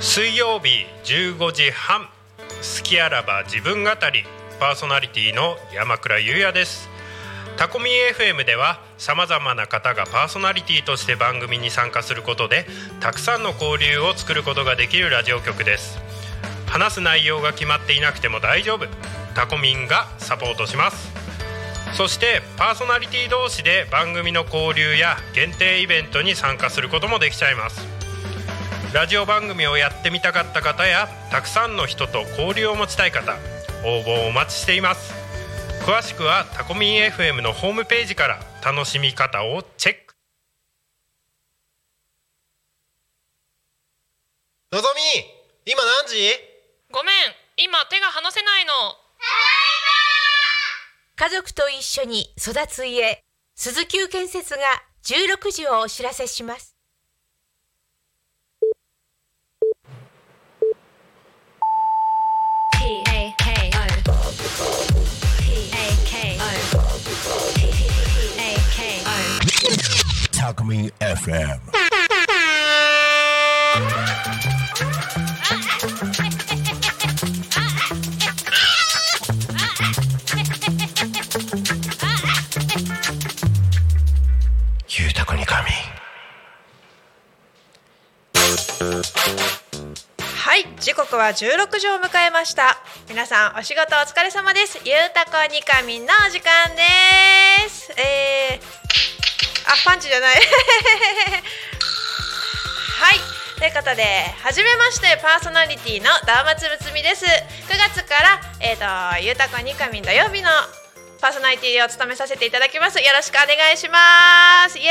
水曜日15時半。好きあらば自分語り。パーソナリティの山倉優也です。タコミ FM ではさまざまな方がパーソナリティとして番組に参加することでたくさんの交流を作ることができるラジオ局です。話す内容が決まっていなくても大丈夫。タコミンがサポートします。そしてパーソナリティ同士で番組の交流や限定イベントに参加することもできちゃいます。ラジオ番組をやってみたかった方やたくさんの人と交流を持ちたい方応募お待ちしています。詳しくはタコミン FM のホームページから楽しみ方をチェック。のぞみ今何時？ごめん今手が離せないの。家族と一緒に育つ家鈴木建設が16時をお知らせしますタコミン FM ゆうたこに神はい時刻は16時を迎えました。皆さんお仕事お疲れ様です。ゆうたこにかみんのお時間です。えー、あパンチじゃない。はい。ということで初めましてパーソナリティのダーマつぶつみです。9月からえっ、ー、とゆうたこにかみん土曜日のパーソナリティを務めさせていただきます。よろしくお願いします。イエ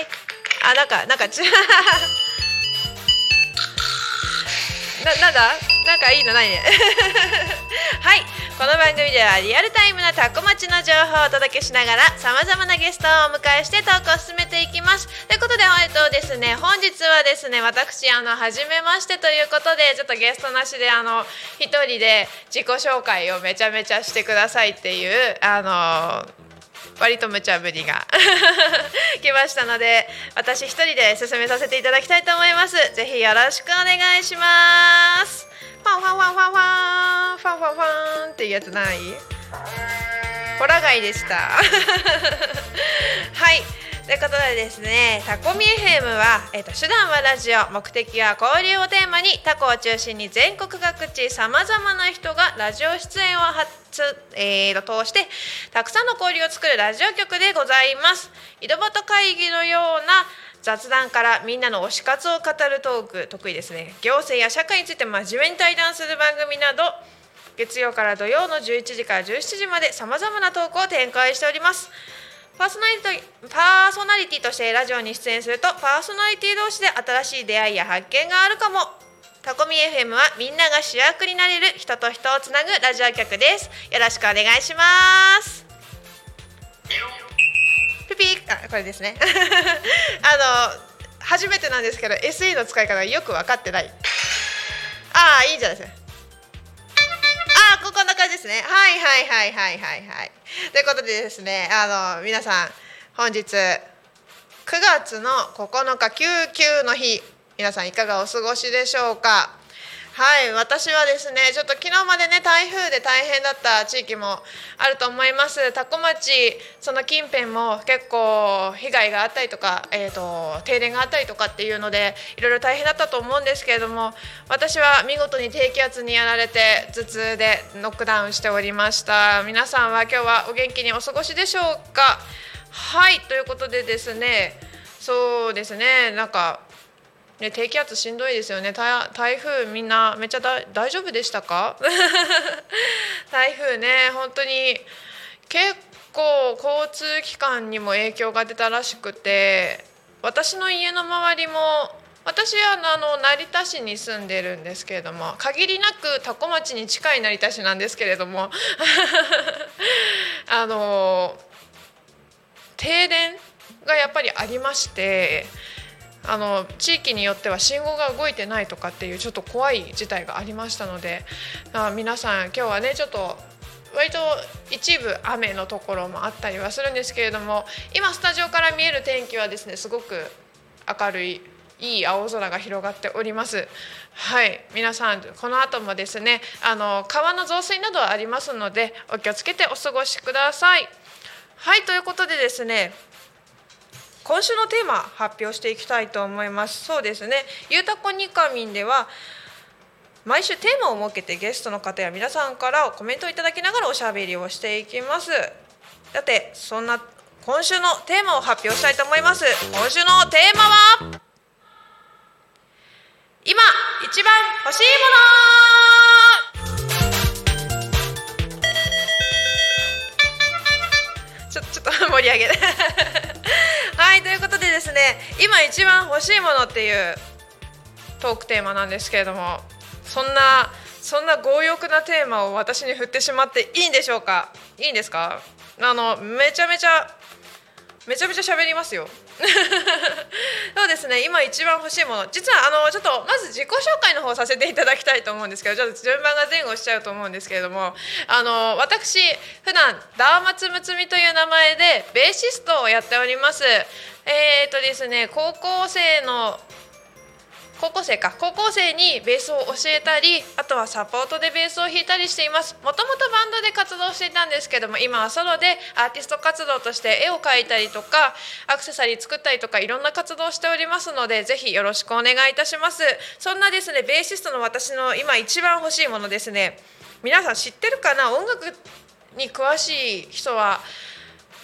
ーイ。あなんかなんかち ななんだ？なんかいいのないね。はい。この番組ではリアルタイムなタコ町の情報をお届けしながらさまざまなゲストをお迎えして投稿を進めていきます。ということでえっとですね本日はですね私あの初めましてということでちょっとゲストなしであの一人で自己紹介をめちゃめちゃしてくださいっていうあの割と無茶ぶりが。来ましたので私一人で進めさせていただきたいと思います。ぜひよろしくお願いします。ファンファンファンファンファンファンファンファンっていうやつない？ホラガイでした。はい。ということでですねタコミ FM は、えーと、手段はラジオ目的は交流をテーマにタコを中心に全国各地さまざまな人がラジオ出演を発えー、通してたくさんの交流を作るラジオ局でございます。井戸端会議のような雑談からみんなの推し活を語るトーク得意ですね。行政や社会について真面目に対談する番組など月曜から土曜の11時から17時までさまざまなトークを展開しております。パーソナリティパーソナリティとしてラジオに出演するとパーソナリティ同士で新しい出会いや発見があるかも。タコミ FM はみんなが主役になれる人と人をつなぐラジオ局です。よろしくお願いします。ピピあこれですね。あの初めてなんですけど SE の使い方がよく分かってない。ああいいじゃないですか。ここんな感じですね。はいはいはいはいはいはい。ということでですねあの皆さん本日9月の9日救急の日皆さんいかがお過ごしでしょうか？はい私はですねちょっと昨日までね台風で大変だった地域もあると思います。多古町その近辺も結構被害があったりとか、えーと、停電があったりとかっていうのでいろいろ大変だったと思うんですけれども私は見事に低気圧にやられて頭痛でノックダウンしておりました。皆さんは今日はお元気にお過ごしでしょうか？はいということでですねそうですねなんかね、低気圧しんどいですよね。台風みんなめっちゃ大丈夫でしたか？台風ね本当に結構交通機関にも影響が出たらしくて私の家の周りも私はあの成田市に住んでるんですけれども限りなく多古町に近い成田市なんですけれども あの停電がやっぱりありましてあの地域によっては信号が動いてないとかっていうちょっと怖い事態がありましたのであ皆さん今日はねちょっと割と一部雨のところもあったりはするんですけれども今スタジオから見える天気はですねすごく明るいいい青空が広がっております。はい。皆さんこの後もですねあの川の増水などはありますのでお気をつけてお過ごしください。はいということでですね今週のテーマ発表していきたいと思います。そうですね。ゆうたこにかみんでは毎週テーマを設けてゲストの方や皆さんからコメントをいただきながらおしゃべりをしていきます。さてそんな今週のテーマを発表したいと思います。今週のテーマは今一番欲しいものちょ ちょっと盛り上げ はいということでですね今一番欲しいものっていうトークテーマなんですけれどもそんなそんな強欲なテーマを私に振ってしまっていいんでしょうか？いいんですか？あのめちゃめちゃめちゃめちゃ喋りますよ。そうですね。今一番欲しいもの。実はあのちょっとまず自己紹介の方させていただきたいと思うんですけどちょっと順番が前後しちゃうと思うんですけれどもあの私普段ダーマツムツミという名前でベーシストをやっております。えー、とですね高校生の高校生か。高校生にベースを教えたりあとはサポートでベースを弾いたりしています。もともとバンドで活動していたんですけども今はソロでアーティスト活動として絵を描いたりとかアクセサリー作ったりとかいろんな活動をしておりますのでぜひよろしくお願いいたします。そんなですねベーシストの私の今一番欲しいものですね。皆さん知ってるかな？音楽に詳しい人は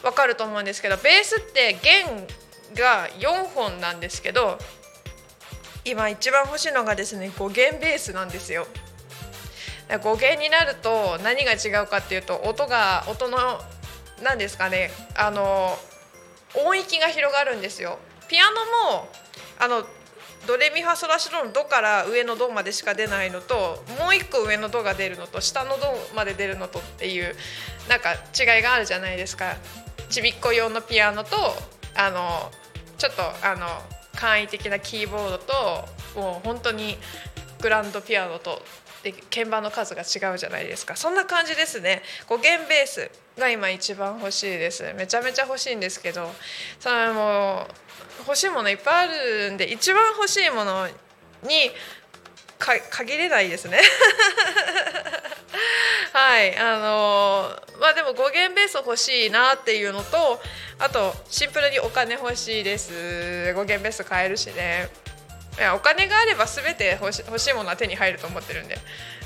わかると思うんですけどベースって弦が4本なんですけど今一番欲しいのがですね5弦ベースなんですよ。5弦になると何が違うかっていうと音が音の何ですかねあの音域が広がるんですよ。ピアノもあのドレミファソラシドのドから上のドまでしか出ないのともう一個上のドが出るのと下のドまで出るのとっていうなんか違いがあるじゃないですか。ちびっこ用のピアノとあのちょっとあの簡易的なキーボードともう本当にグランドピアノとで鍵盤の数が違うじゃないですか。そんな感じですね。5弦ベースが今一番欲しいです。めちゃめちゃ欲しいんですけどそれも欲しいものいっぱいあるんで一番欲しいものにか限れないですね。はいあのまあでも5弦ベース欲しいなっていうのとあとシンプルにお金欲しいです。5弦ベース買えるしね。いやお金があれば全て欲し欲しいものは手に入ると思ってるんで。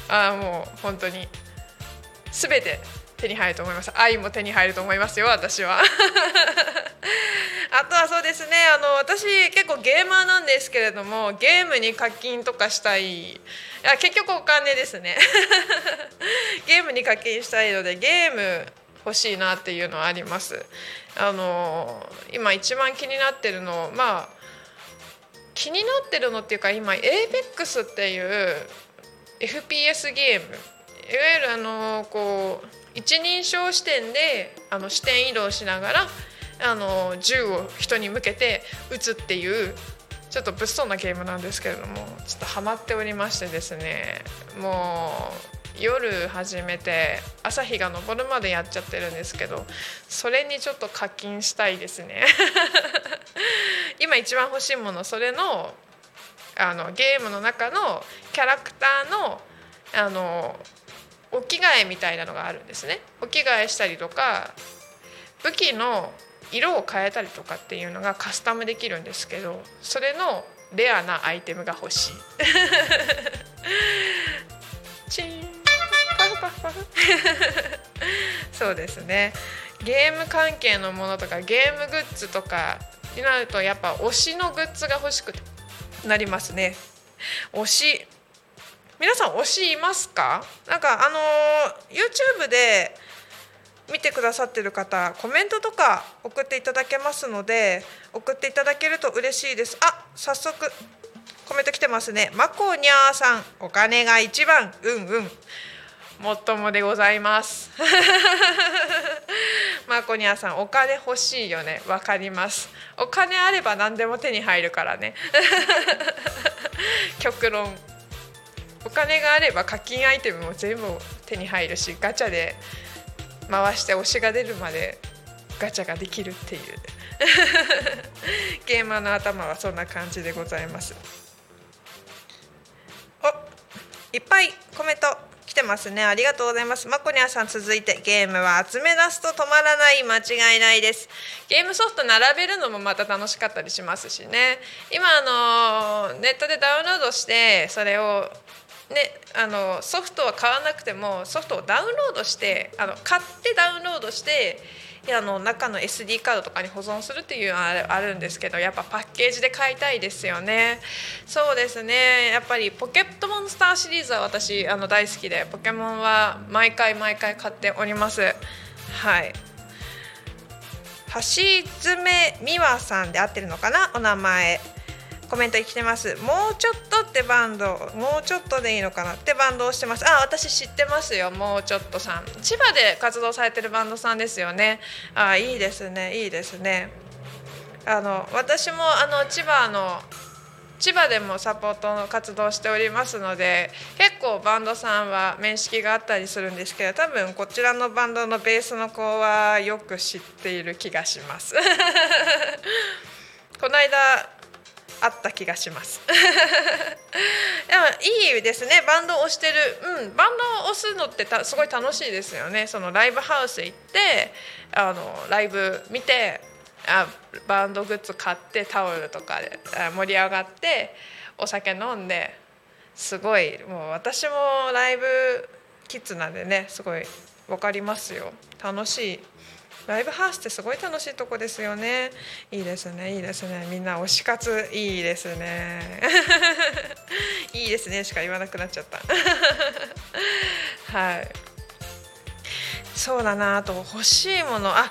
ああもう本当に。全て。手に入ると思います。愛も手に入ると思いますよ私は。あとはそうですねあの私結構ゲーマーなんですけれどもゲームに課金とかしたい。い結局お金ですね。ゲームに課金したいのでゲーム欲しいなっていうのはあります。あの今一番気になってるのまあ気になってるのっていうか今 APEX っていう FPS ゲーム。いわゆるあのこう一人称視点であの視点移動しながらあの銃を人に向けて撃つっていうちょっと物騒なゲームなんですけれどもちょっとハマっておりましてですねもう夜始めて朝日が昇るまでやっちゃってるんですけどそれにちょっと課金したいですね。今一番欲しいものそれのあのゲームの中のキャラクターのあのお着替えみたいなのがあるんですね。お着替えしたりとか武器の色を変えたりとかっていうのがカスタムできるんですけどそれのレアなアイテムが欲しい。チン。パフパフパフ。そうですね。ゲーム関係のものとかゲームグッズとかになるとやっぱ推しのグッズが欲しくなりますね。推し。皆さん推しいますか？なんかあの YouTube で見てくださってる方コメントとか送っていただけますので送っていただけると嬉しいです。あ早速コメント来てますね。まこにゃーさんお金が一番。うんうん。もっともでございます。まこにゃーさんお金欲しいよね。わかります。お金あれば何でも手に入るからね。極論。お金があれば課金アイテムも全部手に入るしガチャで回して推しが出るまでガチャができるっていう。ゲーマーの頭はそんな感じでございます。おいっぱいコメント来てますね。ありがとうございます。マコニャさん続いてゲームは集め出すと止まらない間違いないです。ゲームソフト並べるのもまた楽しかったりしますしね。今あのネットでダウンロードしてそれをね、あのソフトは買わなくてもソフトをダウンロードしてあの買ってダウンロードしてあの中の SD カードとかに保存するっていうのはあるんですけどやっぱパッケージで買いたいですよね。そうですね。やっぱりポケットモンスターシリーズは私あの大好きでポケモンは毎回毎回買っております。はい。橋爪美和さんで合ってるのかな？お名前。コメント来てます。もうちょっとってバンド。もうちょっとでいいのかな。ってバンドをしてます。あ私知ってますよ。もうちょっとさん。千葉で活動されてるバンドさんですよね。あいいですね。いいですね。あの私もあの千葉の千葉でもサポートの活動しておりますので結構バンドさんは面識があったりするんですけど多分こちらのバンドのベースの子はよく知っている気がします。この間あった気がします。でもいいですね。バンドを押してる、うん、バンドを押すのってすごい楽しいですよね。そのライブハウス行ってあのライブ見てあバンドグッズ買ってタオルとかで盛り上がってお酒飲んですごいもう私もライブキッズなんでねすごい分かりますよ。楽しい。ライブハウスってすごい楽しいとこですよね。いいですねいいですね。みんな推し活いいですね。いいですねしか言わなくなっちゃった。はい。そうだなあと欲しいもの。あ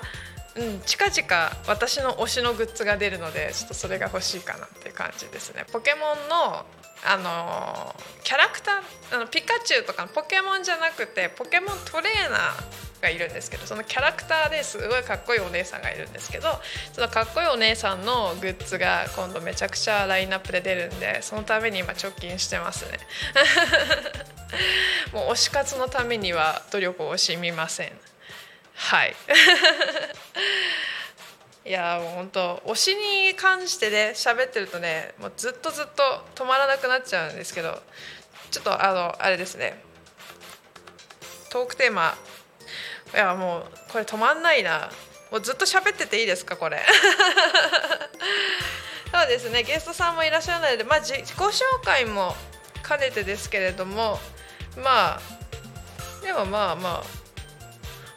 うん近々私の推しのグッズが出るのでちょっとそれが欲しいかなっていう感じですね。ポケモンのあのキャラクターあのピカチュウとかのポケモンじゃなくてポケモントレーナーがいるんですけどそのキャラクターですごいかっこいいお姉さんがいるんですけどそのかっこいいお姉さんのグッズが今度めちゃくちゃラインナップで出るんでそのために今貯金してますね。もう推し活のためには努力を惜しみません。はい。いやもう本当推しに関してね喋ってるとねもうずっとずっと止まらなくなっちゃうんですけどちょっとあのあれですね。トークテーマ。いやもうこれ止まんないな。もうずっと喋ってていいですかこれ。そうですね。ゲストさんもいらっしゃらないので、まあ、自己紹介も兼ねてですけれどもまあでもまあまあ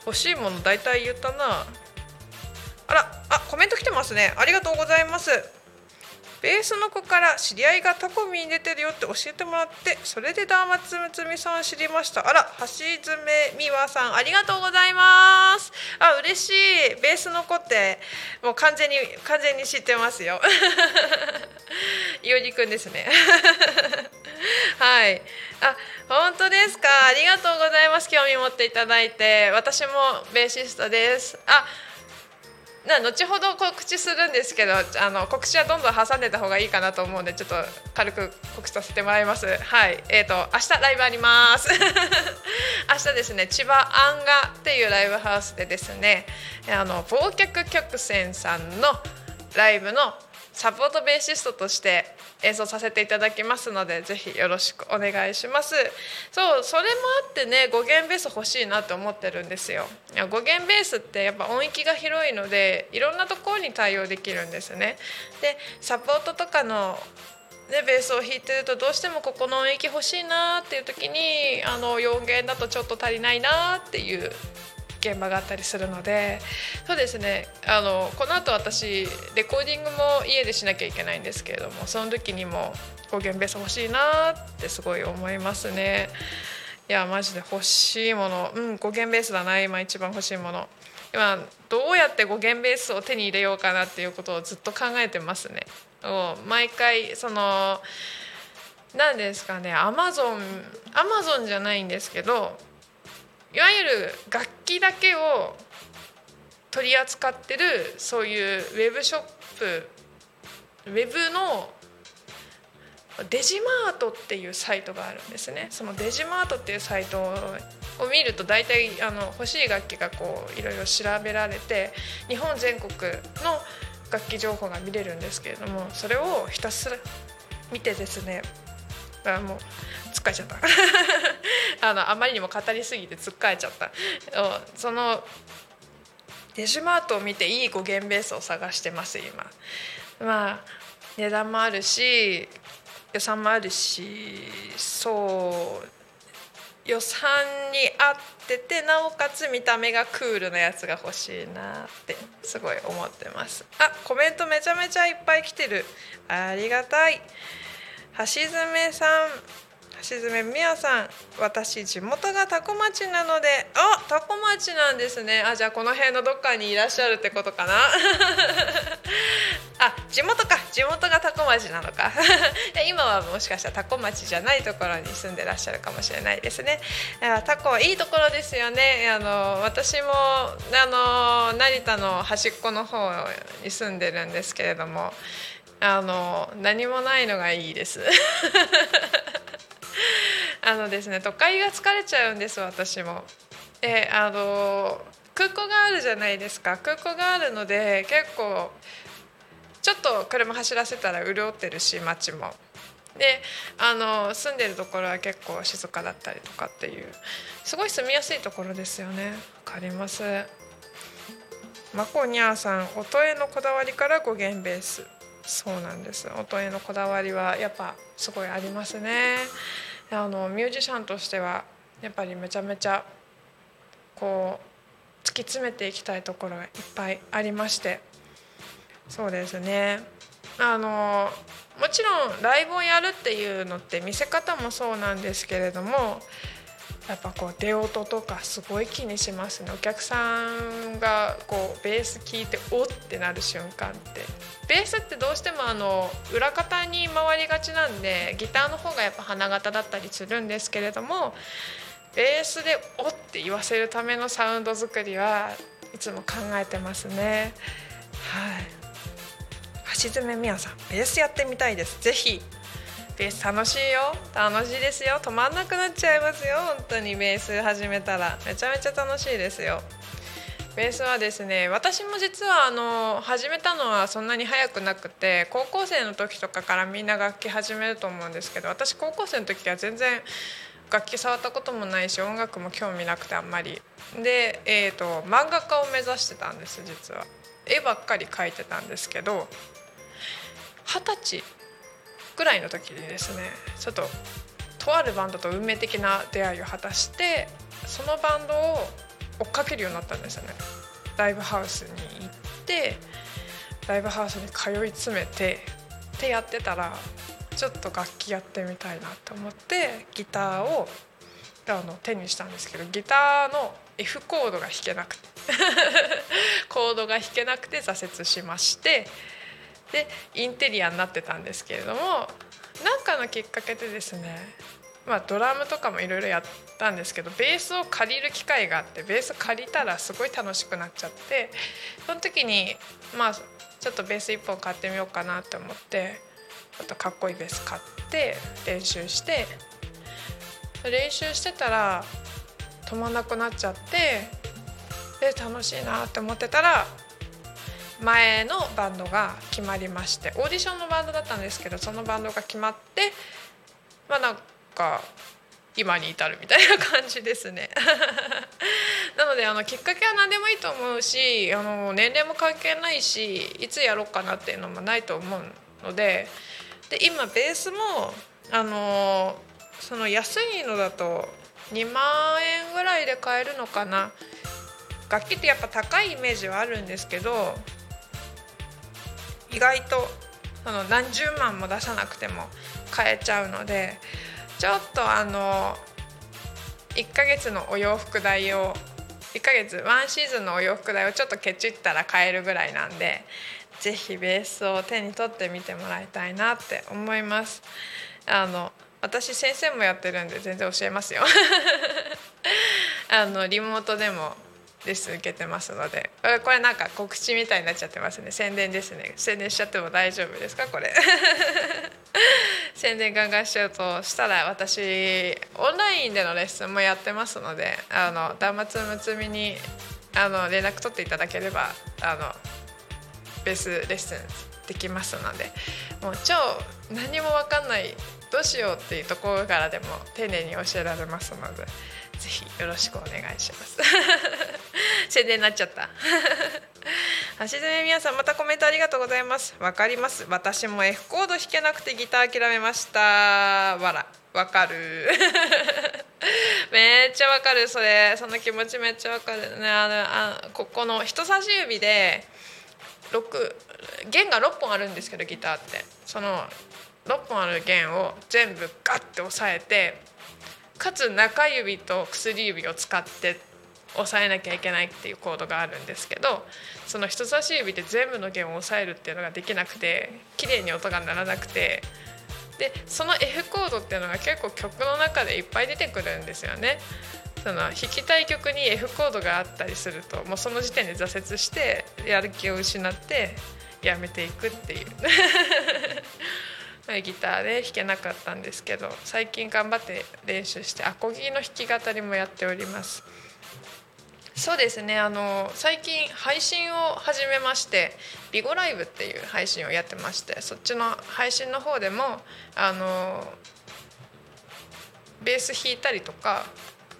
欲しいもの大体言ったな。あらあコメント来てますね。ありがとうございます。ベースの子から知り合いがタコミに出てるよって教えてもらってそれでダーマツムツミさん知りました。あら橋爪美和さんありがとうございます。あ嬉しい。ベースの子ってもう完全に完全に知ってますよ。いおりくんですね。はい。あ本当ですか？ありがとうございます。興味持っていただいて。私もベーシストです。あな後ほど告知するんですけどあの告知はどんどん挟んでた方がいいかなと思うんでちょっと軽く告知させてもらいます。はい。えーと、明日ライブあります。明日ですね千葉アンガっていうライブハウスでですねあの忘却曲線さんのライブのサポートベーシストとして演奏させていただきますのでぜひよろしくお願いします。そうそれもあってね5弦ベース欲しいなって思ってるんですよ。5弦ベースってやっぱ音域が広いのでいろんなところに対応できるんですね。でサポートとかのね、ベースを弾いてるとどうしてもここの音域欲しいなっていう時にあの4弦だとちょっと足りないなっていう現場があったりするのでそうですね。あのこの後私レコーディングも家でしなきゃいけないんですけれどもその時にも語源ベース欲しいなってすごい思いますね。いやマジで欲しいもの。うん語源ベースだな。今一番欲しいもの。今どうやって語源ベースを手に入れようかなっていうことをずっと考えてますね。毎回その何ですかね。アマゾンアマゾンじゃないんですけどいわゆる楽器だけを取り扱ってるそういうウェブショップウェブのデジマートっていうサイトがあるんですね。そのデジマートっていうサイトを見ると大体あの欲しい楽器がこういろいろ調べられて日本全国の楽器情報が見れるんですけれどもそれをひたすら見てですねあもう疲れちゃった。あのあまりにも語りすぎてつっかえちゃった。そのデジマートを見ていい語源ベースを探してます今。まあ値段もあるし予算もあるしそう予算に合っててなおかつ見た目がクールなやつが欲しいなってすごい思ってます。あコメントめちゃめちゃいっぱい来てる。ありがたい。橋爪さん橋爪美也さん私地元が多古町なのであ多古町なんですね。あじゃあこの辺のどっかにいらっしゃるってことかな。あ地元か。地元が多古町なのか。今はもしかしたら多古町じゃないところに住んでらっしゃるかもしれないですね。多古いいところですよね。あの私もあの成田の端っこの方に住んでるんですけれども。あの何もないのがいいです。あのですね都会が疲れちゃうんです私も。であの空港があるじゃないですか。空港があるので結構ちょっと車走らせたら潤ってるし街も。であの住んでるところは結構静かだったりとかっていう。すごい住みやすいところですよね。わかります。まこにゃーさん音へのこだわりから語源ベースそうなんです。音へのこだわりはやっぱすごいありますね。あのミュージシャンとしてはやっぱりめちゃめちゃこう突き詰めていきたいところがいっぱいありまして。そうですね。あのもちろんライブをやるっていうのって見せ方もそうなんですけれどもやっぱこう出音とかすごい気にしますね。お客さんがこうベース聴いておってなる瞬間って。ベースってどうしてもあの裏方に回りがちなんでギターの方がやっぱ花形だったりするんですけれどもベースで「お」って言わせるためのサウンド作りはいつも考えてますね。はい。橋爪美也さんベースやってみたいです。ぜひ。ベース楽しいよ。楽しいですよ。止まんなくなっちゃいますよ。本当にベース始めたら。めちゃめちゃ楽しいですよ。ベースはですね私も実はあの始めたのはそんなに早くなくて高校生の時とかからみんな楽器始めると思うんですけど私高校生の時は全然楽器触ったこともないし音楽も興味なくてあんまり。で、えーと、漫画家を目指してたんです実は。絵ばっかり描いてたんですけど二十歳ぐらいの時にですねちょっととあるバンドと運命的な出会いを果たしてそのバンドを追っかけるようになったんですよね。ライブハウスに行ってライブハウスに通い詰めてってやってたらちょっと楽器やってみたいなと思ってギターをあの手にしたんですけどギターの F コードが弾けなくて コードが弾けなくて挫折しましてでインテリアになってたんですけれども何かのきっかけでですねまあ、ドラムとかもいろいろやったんですけどベースを借りる機会があってベース借りたらすごい楽しくなっちゃってその時にまあちょっとベース1本買ってみようかなって思ってちょっとかっこいいベース買って練習して練習してたら止まんなくなっちゃってで楽しいなって思ってたら前のバンドが決まりましてオーディションのバンドだったんですけどそのバンドが決まってまあなんか今に至るみたいな感じですね。なのであのきっかけは何でもいいと思うしあの年齢も関係ないしいつやろうかなっていうのもないと思うのでで今ベースもあのその安いのだと2万円ぐらいで買えるのかな。楽器ってやっぱ高いイメージはあるんですけど意外とその何十万も出さなくても買えちゃうのでちょっとあの1ヶ月のお洋服代を1ヶ月ワンシーズンのお洋服代をちょっとケチったら買えるぐらいなんで是非ベースを手に取ってみてもらいたいなって思います。あの私先生もやってるんで全然教えますよ。あのリモートでもレッスン受けてますので。これなんか告知みたいになっちゃってますね。宣伝ですね。宣伝しちゃっても大丈夫ですか？これ。宣伝ガンガンしちゃうとしたら私オンラインでのレッスンもやってますのであの断末むつみにあの連絡取っていただければあのベースレッスンできますので。もう超何も分かんないどうしようっていうところからでも丁寧に教えられますので。ぜひよろしくお願いします。宣伝になっちゃった。橋爪みやさんまたコメントありがとうございます。わかります。私も F コード弾けなくてギター諦めました。わらわかる。めっちゃわかる。それ。その気持ちめっちゃわかる。ねあのあここの人差し指で6弦が6本あるんですけどギターって。その6本ある弦を全部ガッて押さえてかつ中指と薬指を使って押さえなきゃいけないっていうコードがあるんですけどその人差し指で全部の弦を押さえるっていうのができなくて綺麗に音が鳴らなくてでその F コードっていうのが結構曲の中でいっぱい出てくるんですよね。その弾きたい曲に F コードがあったりするともうその時点で挫折してやる気を失ってやめていくっていうギターで弾けなかったんですけど最近頑張って練習してアコギの弾き語りもやっております。そうですねあの最近配信を始めましてビゴライブっていう配信をやってましてそっちの配信の方でもあのベース弾いたりとか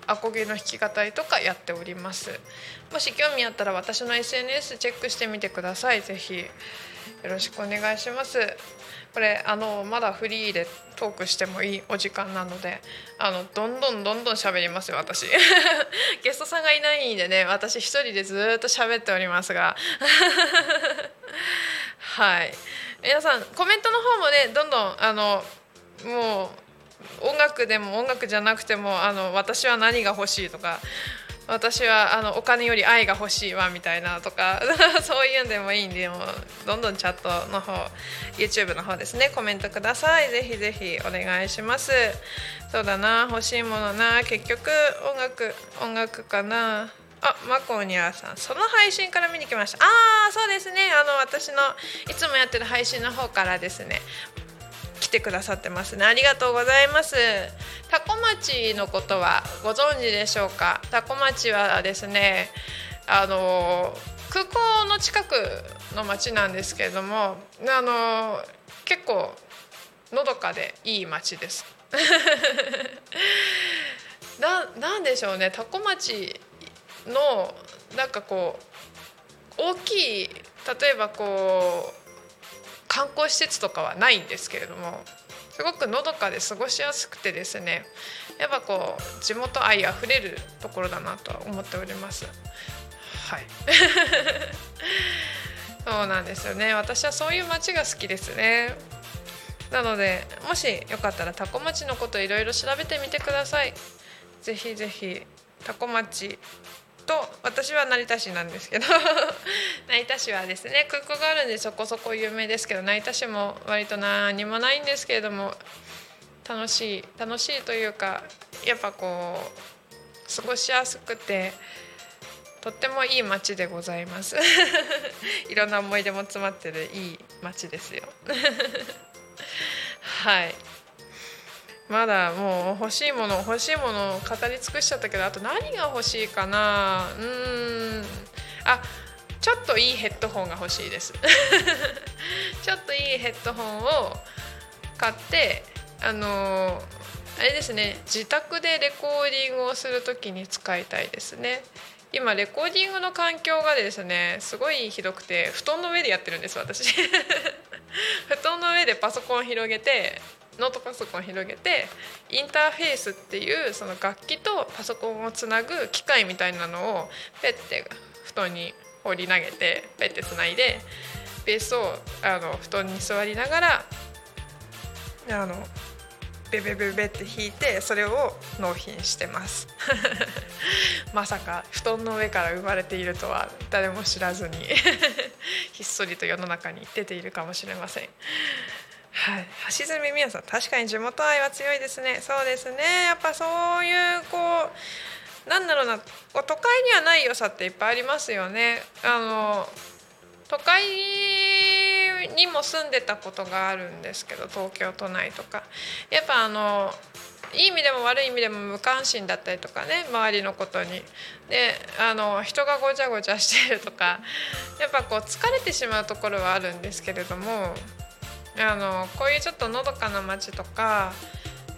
アコギの弾き語りとかやっております。もし興味あったら私の SNS チェックしてみてください。ぜひよろしくお願いします。これあのまだフリーでトークしてもいいお時間なのであのどんどんどんどん喋りますよ私。ゲストさんがいないんでね私一人でずっと喋っておりますが。はい。皆さんコメントの方もねどんどんあのもう音楽でも音楽じゃなくてもあの私は何が欲しいとか私はあのお金より愛が欲しいわみたいなとか そういうんでもいいんでもどんどんチャットの方 YouTube の方ですねコメントください。ぜひぜひお願いします。そうだな欲しいものな結局音楽音楽かな。あマコニアさん。その配信から見に来ました。ああそうですね。あの私のいつもやってる配信の方からですね。来てくださってますね。ありがとうございます。タコ町のことはご存知でしょうか？タコ町はですねあの空港の近くの町なんですけれどもあの結構のどかでいい町です。ななんでしょうね。タコ町のなんかこう大きい例えばこう観光施設とかはないんですけれどもすごくのどかで過ごしやすくてですねやっぱこう地元愛あふれるところだなとは思っております。はい。そうなんですよね。私はそういう街が好きですね。なのでもしよかったらタコ町のこといろいろ調べてみてください。ぜひぜひタコ町と私は成田市なんですけど 成田市はですね空港があるんでそこそこ有名ですけど成田市も割と何もないんですけれども楽しい楽しいというかやっぱこう過ごしやすくてとってもいい街でございます。いろんな思い出も詰まってるいい街ですよ。はい。まだもう欲しいもの欲しいものを語り尽くしちゃったけどあと何が欲しいかな？うん。あちょっといいヘッドホンが欲しいです。ちょっといいヘッドホンを買ってあのあれですね自宅でレコーディングをする時に使いたいですね。今レコーディングの環境がですねすごいひどくて布団の上でやってるんです私。布団の上でパソコン広げてノートパソコン広げてインターフェースっていうその楽器とパソコンをつなぐ機械みたいなのをペッて布団に放り投げてペッてつないでベースをあの布団に座りながらあのベベベベって弾いてそれを納品してます まさか布団の上から生まれているとは誰も知らずに ひっそりと世の中に出ているかもしれません。はい、橋爪美也さん確かに地元愛は強いですね。そうですね。やっぱそういうこうなんだろうな都会にはない良さっていっぱいありますよね。あの都会にも住んでたことがあるんですけど東京都内とか。やっぱあのいい意味でも悪い意味でも無関心だったりとかね周りのことに。であの人がごちゃごちゃしてるとかやっぱこう疲れてしまうところはあるんですけれどもあのこういうちょっとのどかな街とか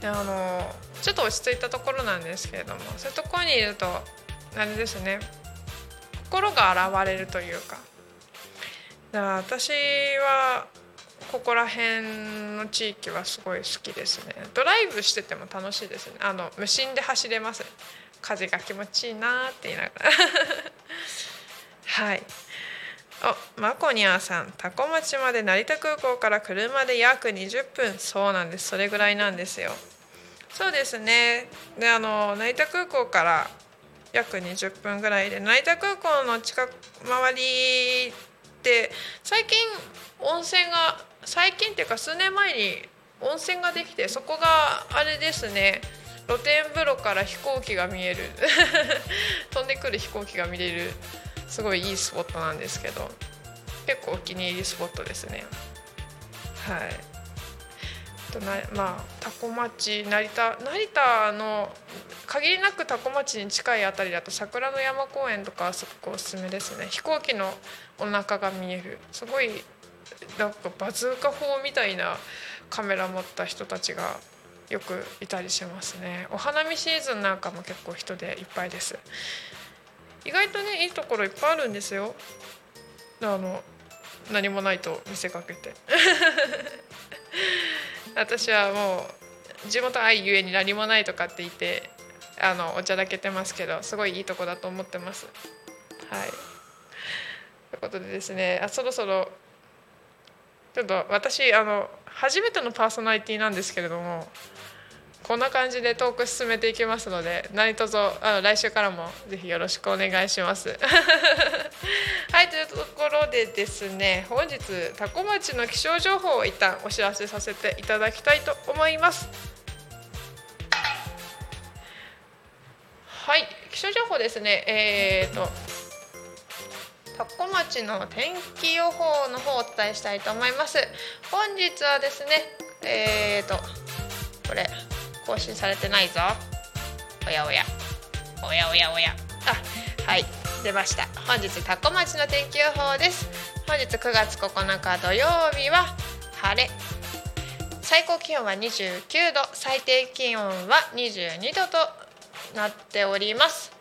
あのちょっと落ち着いたところなんですけれどもそういうところにいるとあれですね心が洗われるというかだから私はここら辺の地域はすごい好きですね。ドライブしてても楽しいですね。あの無心で走れます。風が気持ちいいなって言いながら。はい。おマコニャーさん多古町まで成田空港から車で約20分。そうなんです。それぐらいなんですよ。そうですね。であの成田空港から約20分ぐらいで成田空港の近く周りって最近温泉が最近っていうか数年前に温泉ができてそこがあれですね。露天風呂から飛行機が見える。飛んでくる飛行機が見れる。すごいいいスポットなんですけど結構お気に入りスポットですね。はい。となまあ多古町成田成田の限りなく多古町に近いあたりだと桜の山公園とかはすごくおすすめですね。飛行機のお腹が見える。すごいなんかバズーカ砲みたいなカメラ持った人たちがよくいたりしますね。お花見シーズンなんかも結構人でいっぱいです。意外とねいいところいっぱいあるんですよ。あの何もないと見せかけて。私はもう地元愛ゆえに何もないとかって言ってあのお茶だけてますけどすごいいいとこだと思ってます。はい。ということでですねあそろそろちょっと私あの初めてのパーソナリティなんですけれどもこんな感じでトーク進めていきますので何卒あの来週からもぜひよろしくお願いします。はいというところでですね本日多古町の気象情報を一旦お知らせさせていただきたいと思います。はい気象情報ですねえーと多古町の天気予報の方をお伝えしたいと思います本日はですねえーとこれ更新されてないぞ。おやおや。おやおやおや。あはい。出ました。本日多古町の天気予報です。本日9月9日土曜日は晴れ。最高気温は29度。最低気温は22度となっております。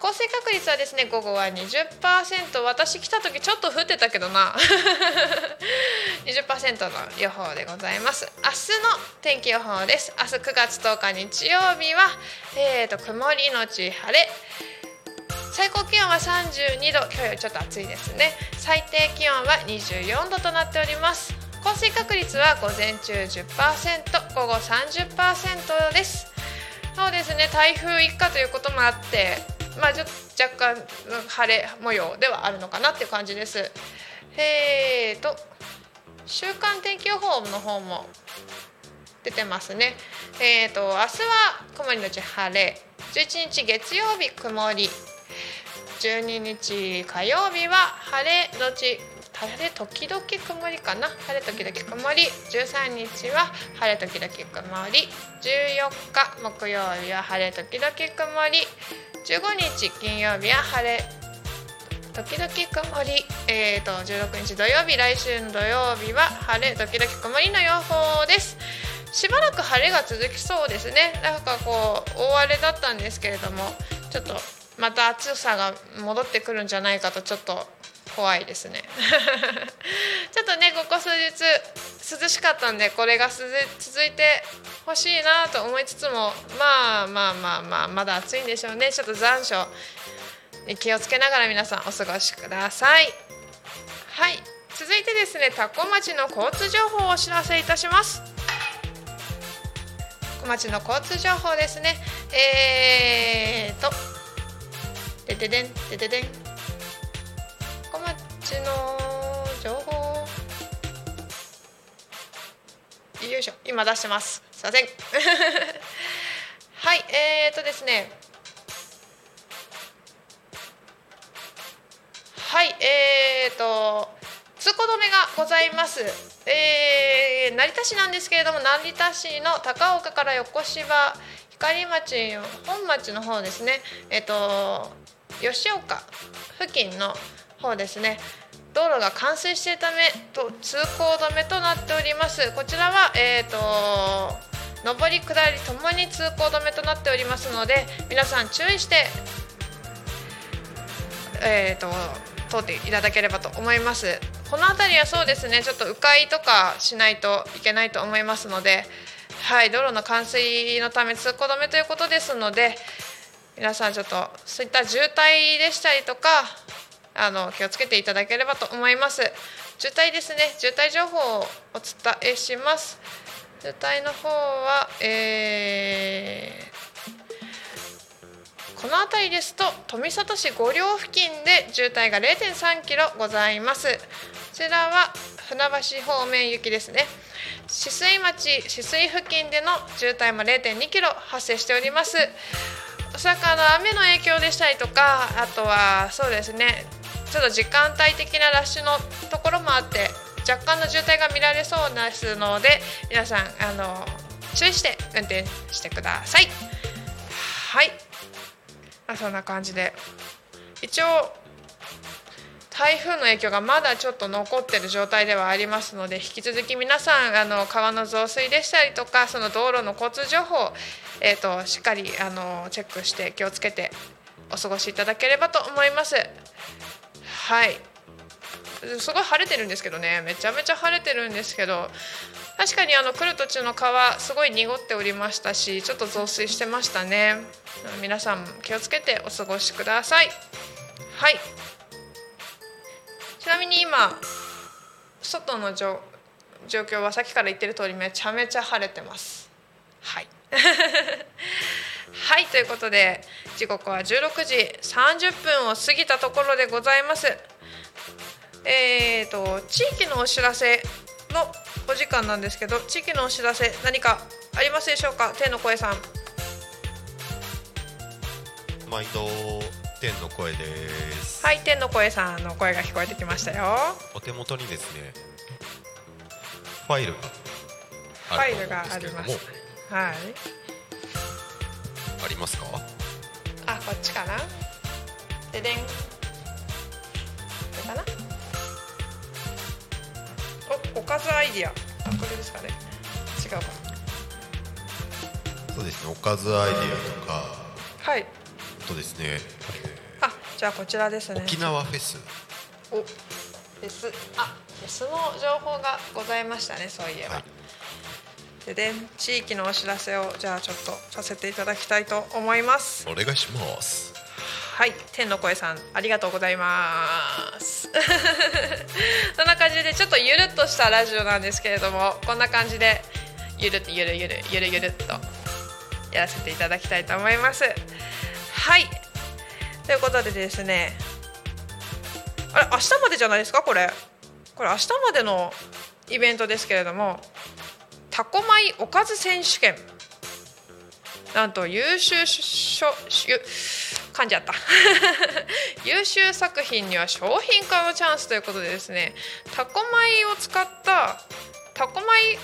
降水確率はですね午後は20%私来た時ちょっと降ってたけどな。20%の予報でございます。明日の天気予報です。明日9月10日日曜日はえーと曇りのち晴れ。最高気温は32度。今日よりちょっと暑いですね。最低気温は24度となっております。降水確率は午前中10%午後30%です。そうですね。台風一過ということもあってまあちょっと若干晴れ模様ではあるのかなっていう感じです。えーと週間天気予報の方も出てますね。えーと明日は曇りのち晴れ。11日月曜日曇り。12日火曜日は晴れ。のち晴れ時々曇りかな。晴れ時々曇り。13日は晴れ時々曇り。14日木曜日は晴れ時々曇り。15日金曜日は晴れ。時々曇り、えーと、16日土曜日来週の土曜日は晴れ。時々曇りの予報です。しばらく晴れが続きそうですね。なんかこう大荒れだったんですけれどもちょっとまた暑さが戻ってくるんじゃないかとちょっと怖いですね。ちょっとねここ数日涼しかったんでこれが続いてほしいなと思いつつもまあまあまあまあまだ暑いんでしょうね。ちょっと残暑に気をつけながら皆さんお過ごしください。はい。続いてですね多古町の交通情報をお知らせいたします。小町の交通情報ですね。えーとでででんでででん。小町の情報。よいしょ今出してます。すいません。はいえーとですね。はいえーと通行止めがございます。えー成田市なんですけれども成田市の高岡から横芝光町本町の方ですね。えっ、と吉岡付近の方ですね。道路が冠水しているためと通行止めとなっております。こちらはえっ、と上り下りともに通行止めとなっておりますので皆さん注意してえー、と通っていただければと思います。この辺りはそうですね。ちょっと迂回とかしないといけないと思いますのではい道路の冠水のため通行止めということですので皆さんちょっとそういった渋滞でしたりとかあの気をつけていただければと思います。渋滞ですね。渋滞情報をお伝えします。渋滞の方はえーこの辺りですと富里市五両付近で渋滞が0.3キロございます。こちらは船橋方面行きですね。止水町止水付近での渋滞も0.2キロ発生しております。おそらくあの雨の影響でしたりとかあとはそうですね。ちょっと時間帯的なラッシュのところもあって若干の渋滞が見られそうですので皆さんあの注意して運転してください。はい。まあ、そんな感じで。一応台風の影響がまだちょっと残ってる状態ではありますので引き続き皆さんあの川の増水でしたりとかその道路の交通情報、えーと、しっかりあのチェックして気をつけてお過ごしいただければと思います。はい。すごい晴れてるんですけどね。めちゃめちゃ晴れてるんですけど。確かにあの来る途中の川すごい濁っておりましたしちょっと増水してましたね。皆さん気をつけてお過ごしください。はい。ちなみに今外の状状況はさっきから言ってる通りめちゃめちゃ晴れてます。はい。はいということで時刻は16時30分を過ぎたところでございます。えーと、地域のお知らせのお時間なんですけど地域のお知らせ何かありますでしょうか？天の声さん。毎度天の声です。はい天の声さんの声が聞こえてきましたよ。お手元にですねファイルがファイルがあります。はいありますか？あこっちかな？ででん？これかな？おおかずアイディア。あこれですかね。違うか。そうですね。おかずアイディアとか。はい。あとですね。あじゃあこちらですね。沖縄フェス。おフェス？あフェスの情報がございましたねそういえば、はいでで地域のお知らせをじゃあちょっとさせていただきたいと思います。お願いします。はい天の声さんありがとうございます。そんな感じでちょっとゆるっとしたラジオなんですけれどもこんな感じでゆるゆるゆるゆるゆるっとやらせていただきたいと思います。はい。ということでですねあれ明日までじゃないですか？これ。これ明日までのイベントですけれどもタコ米おかず選手権。なんと優秀賞ゆ噛んじゃった。優秀作品には商品化のチャンスということでですねタコ米を使ったタコ米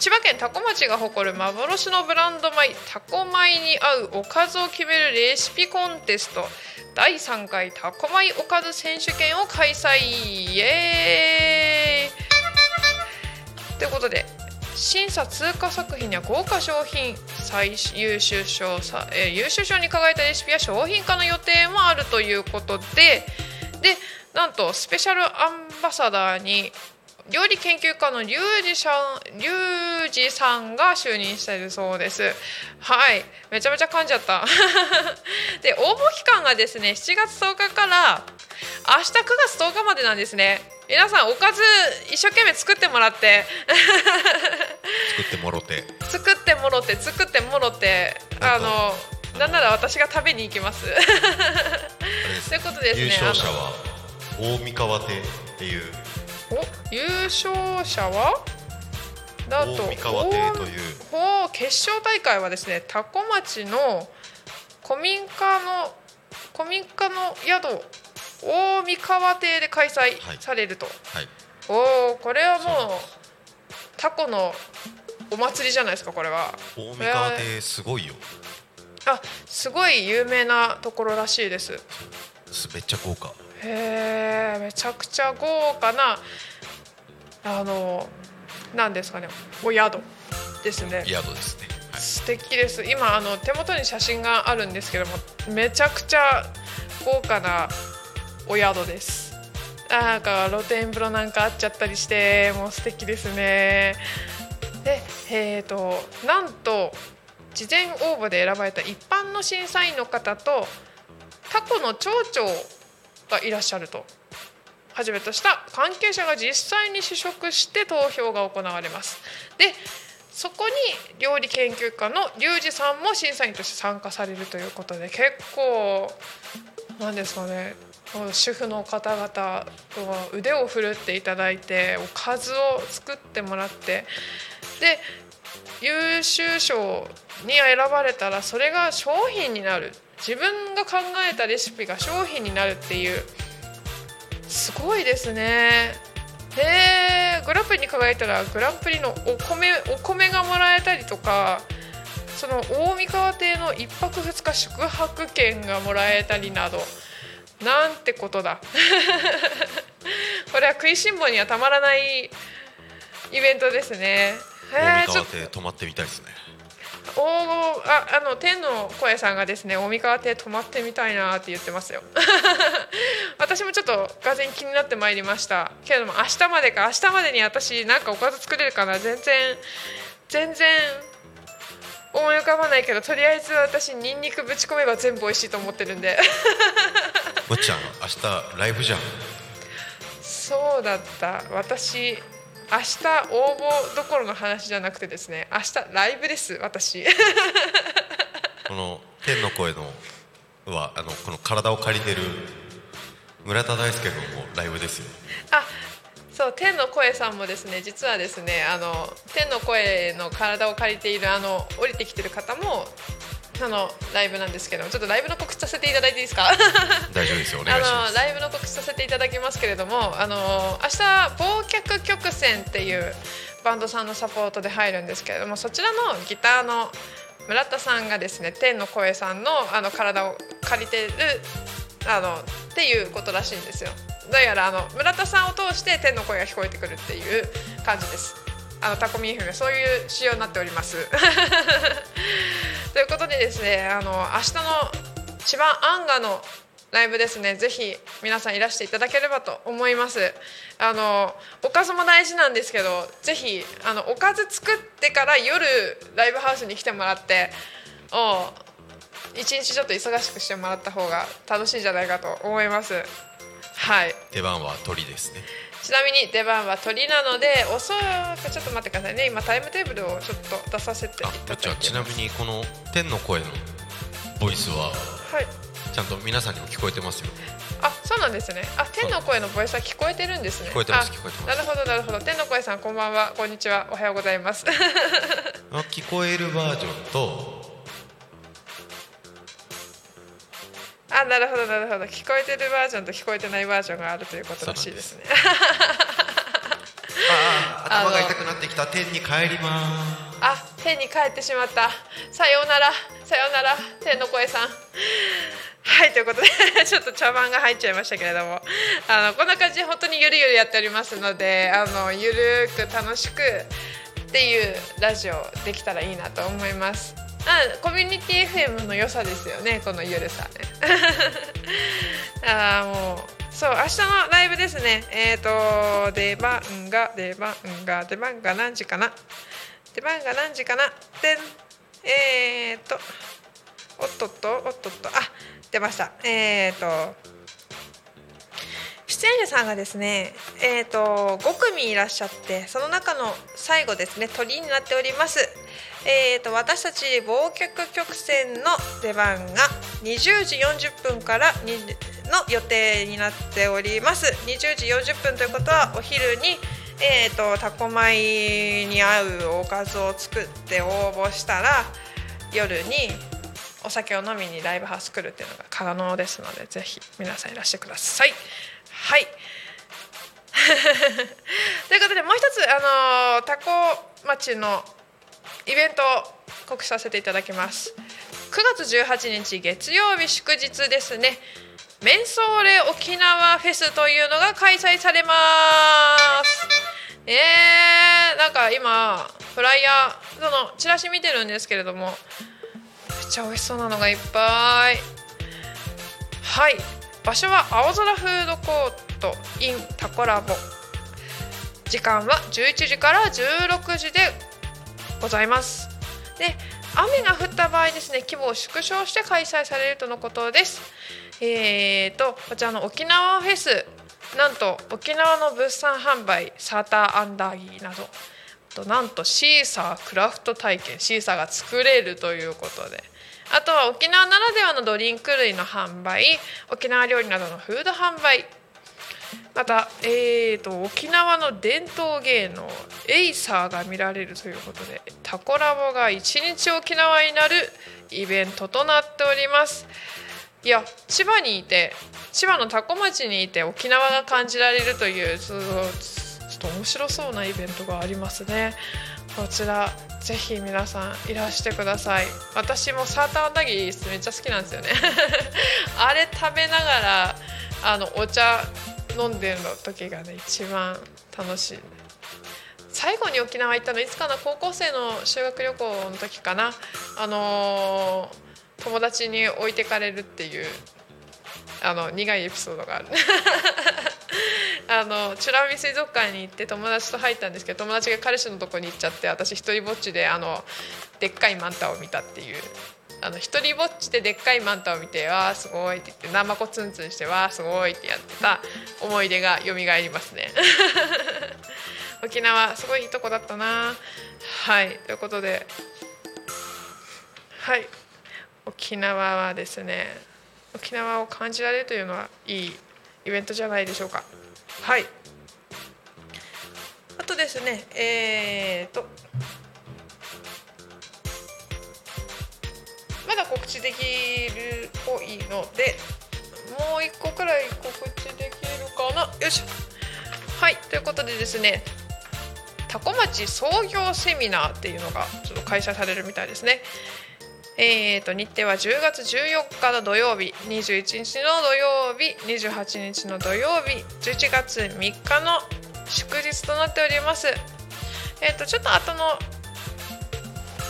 千葉県多古町が誇る幻のブランド米タコ米に合うおかずを決めるレシピコンテスト。第3回タコ米おかず選手権を開催。イエーイ。ということで審査通過作品や豪華賞品最優秀賞さ、えー優秀賞に輝いたレシピや商品化の予定もあるということででなんとスペシャルアンバサダーに料理研究家のリュウジさんリュウジさんが就任しているそうです。はい。めちゃめちゃ噛んじゃった。で応募期間がですね7月10日から明日9月10日までなんですね。皆さんおかず一生懸命作ってもらって。作ってもろて。作ってもろて作ってもろて。あのなんなら私が食べに行きます。ということですね。優勝者は大三河亭っていうお優勝者は？なんと大三河亭という。決勝大会はですね多古町の古民家の古民家の宿大三河亭で開催はい。されると、はい。おおこれはもうタコのお祭りじゃないですかこれは。大三川亭すごいよ。あすごい有名なところらしいですすめっちゃ豪華へえめちゃくちゃ豪華なあのなんですかねお宿ですね。宿ですね、はい、素敵です。今あの手元に写真があるんですけどもめちゃくちゃ豪華なお宿です。なんか露天風呂なんかあっちゃったりしてもう素敵ですね。でえーとなんと事前応募で選ばれた一般の審査員の方とタコの町長がいらっしゃると。はじめとした関係者が実際に試食して投票が行われます。でそこに料理研究家のリュウジさんも審査員として参加されるということで結構なんですかね主婦の方々と腕を振るっていただいておかずを作ってもらってで優秀賞に選ばれたらそれが商品になる。自分が考えたレシピが商品になるっていうすごいですね。へえグランプリに輝いたらグランプリのお米お米がもらえたりとかその大三川邸の1泊2日宿泊券がもらえたりなどなんてことだ。これは食いしん坊にはたまらないイベントですね。大三川邸泊まってみたいですねおああの天の声さんがですね大三川邸泊まってみたいなって言ってますよ。私もちょっとがぜ気になってまいりました。けれども明日までか明日までに私なんかおかず作れるかな。全然全然思い浮かばないけどとりあえず私ニンニクぶち込めば全部美味しいと思ってるんで。もっちゃん明日ライブじゃん。そうだった。私明日応募どころの話じゃなくてですね明日ライブです私。この天の声のはあのこの体を借りてる村田大輔君もライブですよ。あそう天の声さんもですね実はですねあの天の声の体を借りているあの降りてきてる方もあのライブなんですけどちょっとライブの告知させていただいていいですか？大丈夫ですよ。お願いします。あのライブの告知させていただきますけれどもあの明日忘却曲線っていうバンドさんのサポートで入るんですけれどもそちらのギターの村田さんがですね天の声さんのあの体を借りてるあのっていうことらしいんですよ。どうやらあの村田さんを通して天の声が聞こえてくるっていう感じですあのタコミ FM そういう仕様になっております。ということでですねあの明日の千葉アンガのライブですね。ぜひ皆さんいらしていただければと思います。あのおかずも大事なんですけどぜひあのおかず作ってから夜ライブハウスに来てもらってお一日ちょっと忙しくしてもらった方が楽しいんじゃないかと思います。はい。出番は鳥ですね。ちなみに出番は鳥なのでおそらくちょっと待ってくださいね。今タイムテーブルをちょっと出させていたあだいて。もっちゃんちなみにこの天の声のボイスははい。ちゃんと皆さんにも聞こえてますよ。あそうなんですね。あ天の声のボイスは聞こえてるんですね。聞こえてますあ聞こえてます。なるほどなるほど。天の声さんこんばんは。こんにちは。おはようございます。あ聞こえるバージョンとあなるほどなるほど。聞こえてるバージョンと聞こえてないバージョンがあるということらしいですね。ああ頭が痛くなってきた。天に帰りまあ天に帰ってしまった。さようなら。さようなら天の声さん。はいということで ちょっと茶番が入っちゃいましたけれども。あのこんな感じで本当にゆるゆるやっておりますのであのゆるく楽しくっていうラジオできたらいいなと思いますあコミュニティ FM の良さですよねこのゆるさね。あーもうそう明日のライブですね。えっ、と出番が出番が出番が何時かな。出番が何時かな。でえっ、とおっとっとおっとっとあ出ました。えっ、と出演者さんがですねえっ、と5組いらっしゃってその中の最後ですね鳥になっております。えー、と私たち忘却曲線の出番が20時40分からの予定になっております。20時40分ということはお昼に、えー、とタコ米に合うおかずを作って応募したら夜にお酒を飲みにライブハウス来るっていうのが可能ですのでぜひ皆さんいらしてください。はい。ということでもう一つあのタコ町のイベント告知させていただきます。9月18日月曜日祝日ですね。メンソーレ沖縄フェスというのが開催されます。えー、なんか今フライヤーそのチラシ見てるんですけれどもめっちゃ美味しそうなのがいっぱい。はい。場所は青空フードコート in タコラボ。時間は11時から16時でございます。で雨が降った場合ですね規模を縮小して開催されるとのことです。えーとこちらの沖縄フェスなんと沖縄の物産販売サーターアンダギーなどとなんとシーサークラフト体験シーサーが作れるということで。あとは沖縄ならではのドリンク類の販売沖縄料理などのフード販売また、えーと、沖縄の伝統芸能エイサーが見られるということでタコラボが一日沖縄になるイベントとなっております。いや千葉にいて千葉の多古町にいて沖縄が感じられるというちょっと面白そうなイベントがありますね。こちらぜひ皆さんいらしてください。私もサーターアンダギーめっちゃ好きなんですよね。あれ食べながらあのお茶飲んでるの時がね一番楽しい。最後に沖縄行ったのいつかな高校生の修学旅行の時かな。あのー、友達に置いてかれるっていうあの苦いエピソードがある。あの美ら海水族館に行って友達と入ったんですけど友達が彼氏のとこに行っちゃって私一人ぼっちであのでっかいマンタを見たっていう。あの一人ぼっちででっかいマンタを見て「わあすごい」って言ってナマコツンツンして「わあすごい」ってやってた思い出が蘇りますね。沖縄すごいいいとこだったな。はいということで。はい。沖縄はですね沖縄を感じられるというのはいいイベントじゃないでしょうか。はい。あとですねえーとまだ告知できるっぽいのでもう一個くらい告知できるかな？よしはいということでですね多古町創業セミナーっていうのがちょっと開催されるみたいですね。えー、と日程は10月14日の土曜日21日の土曜日28日の土曜日11月3日の祝日となっております。えー、とちょっと後の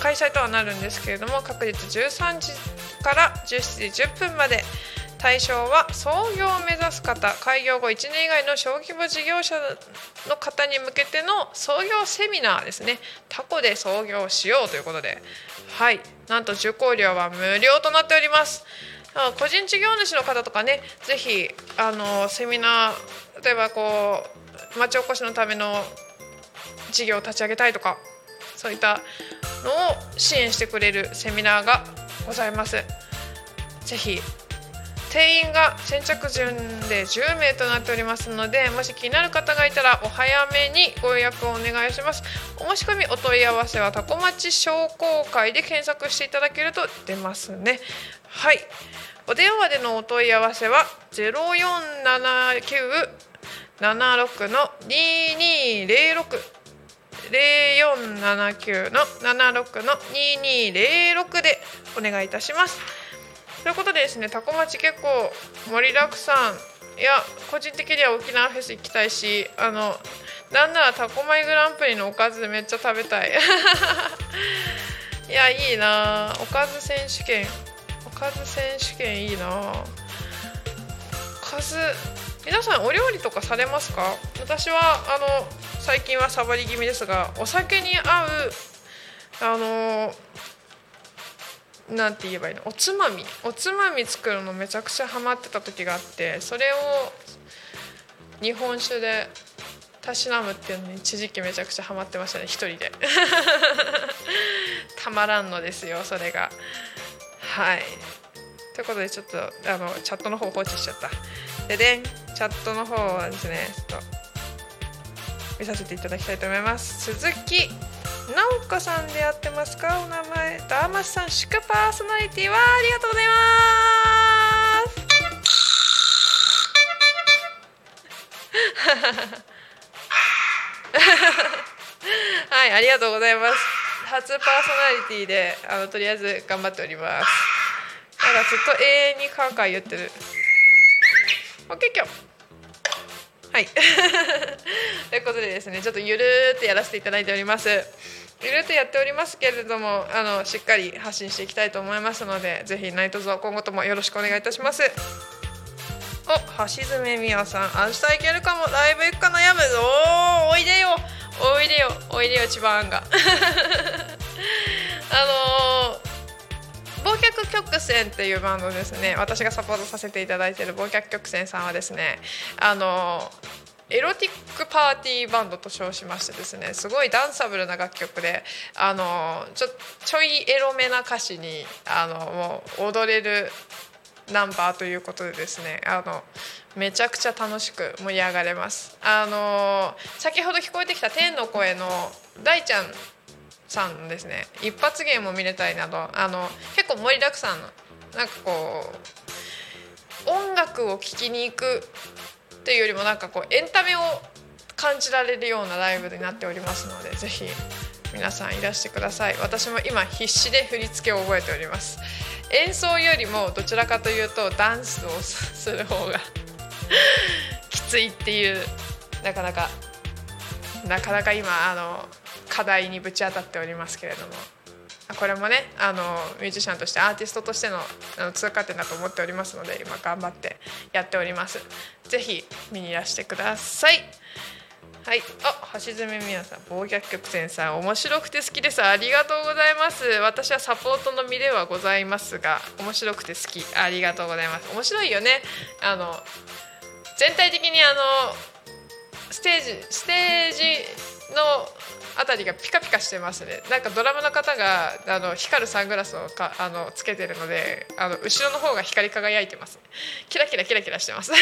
開催とはなるんですけれども確実13時から17時10分まで対象は創業を目指す方開業後1年以外の小規模事業者の方に向けての創業セミナーですね。タコで創業しようということで。はい。なんと受講料は無料となっております。個人事業主の方とかねぜひあのセミナー例えばこう町おこしのための事業を立ち上げたいとかそういったのを支援してくれるセミナーがございます。ぜひ定員が先着順で10名となっておりますのでもし気になる方がいたらお早めにご予約をお願いします。お申し込みお問い合わせはタコ町商工会で検索していただけると出ますね。はい。お電話でのお問い合わせは0479-76の2206 0479の76の2206でお願いいたします。ということでですね、タコ町結構盛りだくさん。いや個人的には沖縄フェス行きたいしあのなんならタコマイグランプリのおかずめっちゃ食べたい。いやいいな。おかず選手権。おかず選手権いいな。おかず皆さんお料理とかされますか？私はあの最近はサボり気味ですがお酒に合うあのなんて言えばいいの？おつまみ。おつまみ作るのめちゃくちゃハマってた時があってそれを日本酒でたしなむっていうのに一時期めちゃくちゃハマってましたね一人で。たまらんのですよそれが。はい。ということでちょっとあのチャットの方放置しちゃった。ででん。チャットの方はですねちょっと見させていただきたいと思います。鈴木直子さんでやってますか？お名前ダーマスさん祝パーソナリティはありがとうございます。はいありがとうございます。初パーソナリティであのとりあえず頑張っております。なんかずっと永遠にカーカー言ってる。オッケーキョはい。ということでですねちょっとゆるーってやらせていただいております。ゆるっとやっておりますけれどもあのしっかり発信していきたいと思いますのでぜひ何卒今後ともよろしくお願いいたします。お橋爪美和さん。明日行けるかも。ライブ行くか悩むぞ。おおいでよ。おいでよ。おいでよ千葉アンが あのー忘却曲線っていうバンドですね。私がサポートさせていただいている忘却曲線さんはですねあのエロティックパーティーバンドと称しましてですねすごいダンサブルな楽曲であのちょちょいエロめな歌詞にあのもう踊れるナンバーということでですねあのめちゃくちゃ楽しく盛り上がれます。あの先ほど聞こえてきた天の声の大ちゃんさんですね。一発芸も見れたりなどあの結構盛りだくさんの。なんかこう音楽を聴きに行くっていうよりもなんかこうエンタメを感じられるようなライブになっておりますのでぜひ皆さんいらしてください。私も今必死で振り付けを覚えております。演奏よりもどちらかというとダンスをする方が きついっていうなかなかなかなか今あの課題にぶち当たっておりますけれどもこれもねあのミュージシャンとしてアーティストとしてのあの通過点だと思っておりますので今頑張ってやっておりますぜひ見にいらしてくださいはい、あ、橋爪美也さん、暴虐曲線さん、面白くて好きです。ありがとうございます。私はサポートの身ではございますが、面白くて好き。ありがとうございます。面白いよね。あの全体的にあのステージステージのあたりがピカピカしてますね。なんかドラムの方があの光るサングラスをかあのつけてるので、あの後ろの方が光り輝いてます。キラキラキラキラしてます。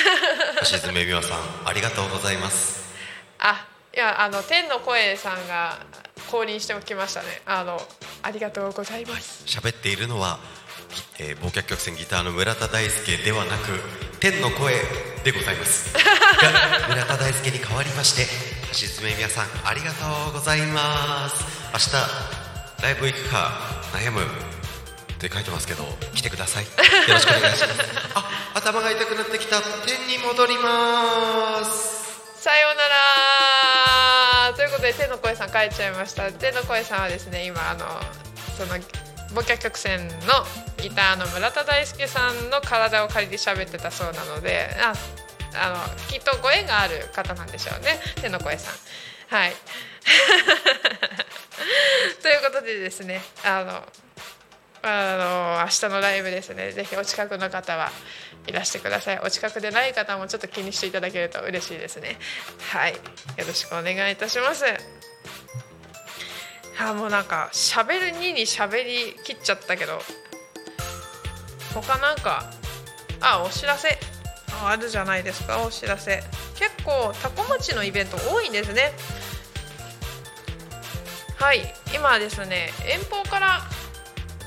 橋爪美和さんありがとうございますあいやあの天の声さんが降臨しておきましたねあのありがとうございます喋っているのは、えー、忘却曲線ギターの村田大輔ではなく天の声でございますが 村田大輔に代わりまして橋爪美和さんありがとうございます。明日ライブ行くか悩むって書いてますけど来てください。よろしくお願いします。あ頭が痛くなってきた。天に戻ります。さようなら。ということで天の声さん帰っちゃいました。天の声さんはですね今あのそのボキャ曲線のギターの村田大輔さんの体を借りて喋ってたそうなのでああのきっとご縁がある方なんでしょうね。天の声さん。はい。ということでですねあのあの明日のライブですね。ぜひお近くの方はいらしてください。お近くでない方もちょっと気にしていただけると嬉しいですね。はい。よろしくお願いいたします。あもうなんか喋る2に喋りきっちゃったけど他なんかあお知らせ。ああるじゃないですかお知らせ。結構タコ町のイベント多いんですね。はい今ですね遠方から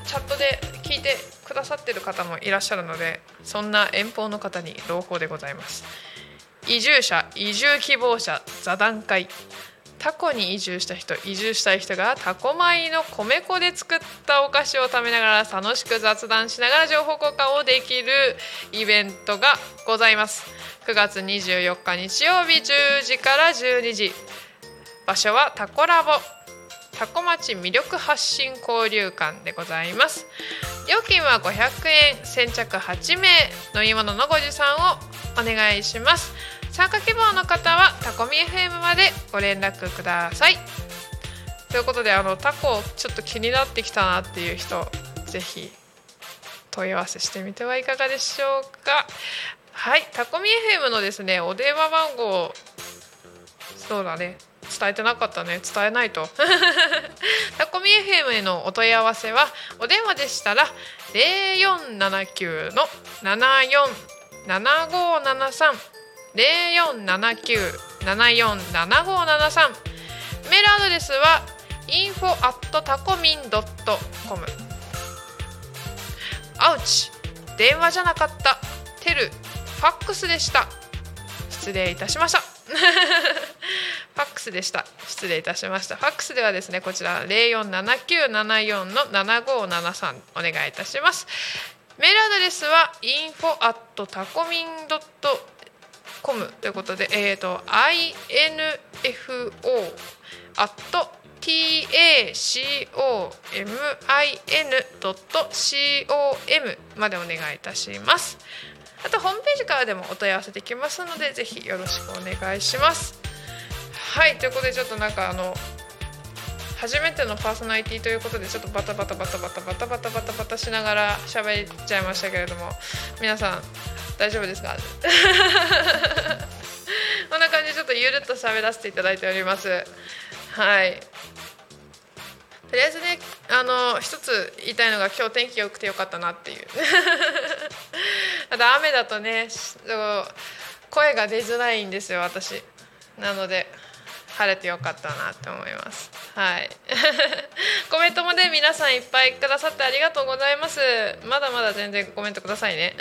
チャットで聞いてくださってる方もいらっしゃるのでそんな遠方の方に朗報でございます。移住者移住希望者座談会。タコに移住した人移住したい人がタコ米の米粉で作ったお菓子を食べながら楽しく雑談しながら情報交換をできるイベントがございます。9月24日日曜日10時から12時。場所はタコラボ。タコ町魅力発信交流館でございます。料金は500円。先着8名。飲み物のご持参をお願いします。参加希望の方はタコミ FM までご連絡ください。ということであのタコちょっと気になってきたなっていう人ぜひ問い合わせしてみてはいかがでしょうか。はいタコミ FM のですねお電話番号そうだね。伝えてなかったね。伝えないと。タコミ FM へのお問い合わせはお電話でしたら0479の747573 0479-747573メールアドレスは info at tacomin.com アウチ電話じゃなかった。テルファックスでした。失礼いたしました。ファックスでした。失礼いたしました。ファックスではですねこちら047974の7573お願いいたします。メールアドレスは info at tacomin.com ということでえっ、ー、と info at tacomin.com までお願いいたします。あとホームページからでもお問い合わせできますのでぜひよろしくお願いします。はいということでちょっとなんかあの初めてのパーソナリティということでちょっとバタバタバタバタバタバタバタバタしながら喋っちゃいましたけれども皆さん大丈夫ですかこんな感じでちょっとゆるっと喋らせていただいておりますはいとりあえずねあの一つ言いたいのが今日天気良くてよかったなっていうただ雨だとね声が出づらいんですよ私なので晴れてよかったなって思います。はい。コメントもね皆さんいっぱいくださってありがとうございます。まだまだ全然コメントくださいね。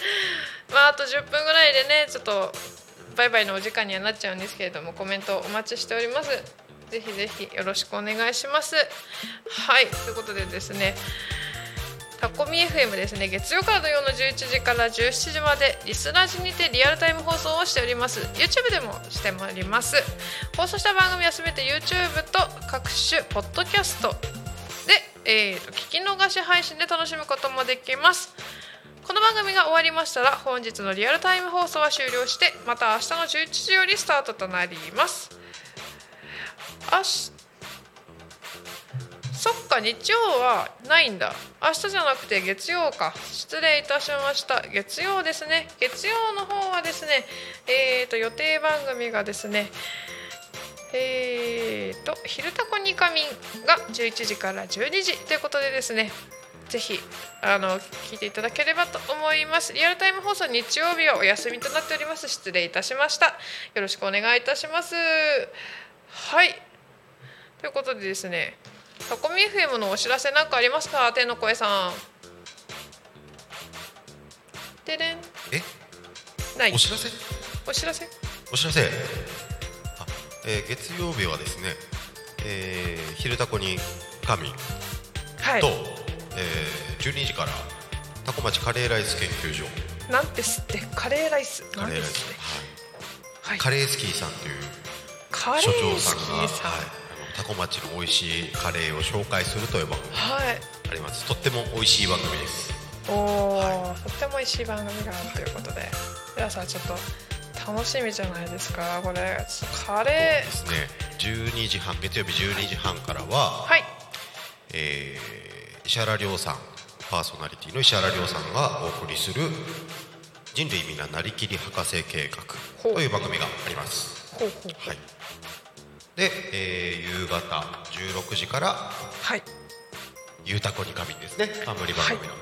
まああと10分ぐらいでねちょっとバイバイのお時間にはなっちゃうんですけれどもコメントお待ちしております。ぜひぜひよろしくお願いします。はい。ということでですねタコミ FM ですね。月曜から土曜の11時から17時までリスラジにてリアルタイム放送をしております。YouTube でもしております。放送した番組はすべて YouTube と各種ポッドキャストで、えーと、聞き逃し配信で楽しむこともできます。この番組が終わりましたら本日のリアルタイム放送は終了してまた明日の11時よりスタートとなります。明日そっか日曜はないんだ。明日じゃなくて月曜か。失礼いたしました。月曜ですね。月曜の方はですねえーと予定番組がですねえーと「昼タコにかみん」が11時から12時ということでですねぜひあの聞いていただければと思います。リアルタイム放送日曜日はお休みとなっております。失礼いたしました。よろしくお願いいたします。はい。ということでですねタコミ FM のお知らせなんかありますか天の声さん。でれん。え？ない。お知らせ？お知らせ？お知らせ。あ、えー、月曜日はですね、えー、昼タコに神はい。と、えー、12時からタコ町カレーライス研究所。なんてすってカレーライス。カレーライス。なんですねはい。カレースキーさんという所長さスんが、はい、タコ町の美味しいカレーを紹介するという番組あります。とっても美味しい番組です。おお、とっても美味しい番組があるということで。皆さんちょっと楽しみじゃないですか？これカレですね。12時半月曜日12時半からは、ーはい。えー石原亮さんパーソナリティの石原亮さんがお送りする人類みななりきり博士計画という番組があります。ほうほう。はいで、えー夕方16時からはい「ゆうたこに神」ですね。冠番組の、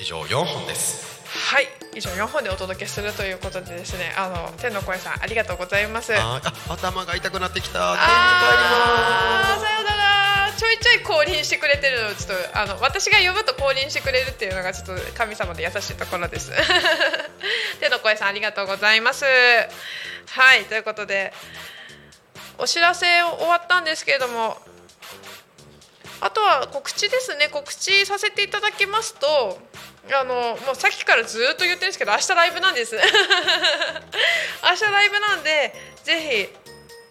以上4本です。はい。以上4本でお届けするということでですねあの天の声さんありがとうございます。あ頭が痛くなってきた。あー天さようなら。ちょいちょい降臨してくれてる。のちょっとあの私が呼ぶと降臨してくれるっていうのがちょっと神様で優しいところです。天の声さんありがとうございます。はい。ということでお知らせ終わったんですけれどもあとは告知ですね。告知させていただきますとあのもうさっきからずっと言ってるんですけど明日ライブなんです。明日ライブなんでぜ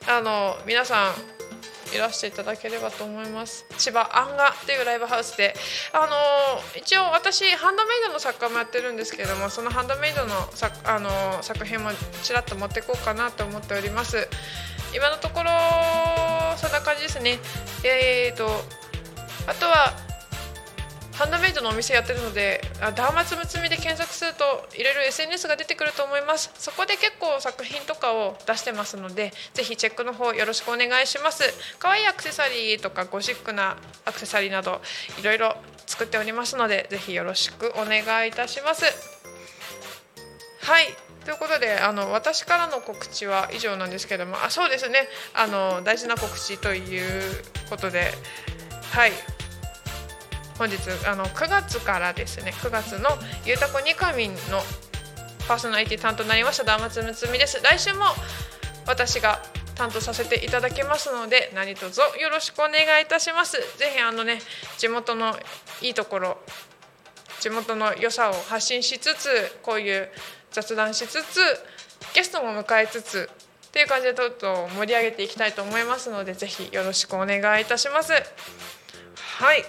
ひあの皆さんいらしていただければと思います。千葉アンガっていうライブハウスで。あの一応私ハンドメイドの作家もやってるんですけれどもそのハンドメイドの作あの作品もちらっと持っていこうかなと思っております。今のところそんな感じですね。えーとあとはハンドメイドのお店やってるのであダーマツムツミで検索するといろいろ SNS が出てくると思います。そこで結構作品とかを出してますのでぜひチェックの方よろしくお願いします。可愛いアクセサリーとかゴシックなアクセサリーなどいろいろ作っておりますのでぜひよろしくお願いいたします。はい。ということであの私からの告知は以上なんですけどもあそうですね。あの大事な告知ということではい。本日あの9月からですね9月の「ゆうたこにかみん」のパーソナリティ担当になりましたダーマツムツミです。来週も私が担当させていただきますので何卒よろしくお願いいたします。ぜひあのね地元のいいところ地元の良さを発信しつつこういう雑談しつつゲストも迎えつつっていう感じでとっと盛り上げていきたいと思いますのでぜひよろしくお願いいたします。はい。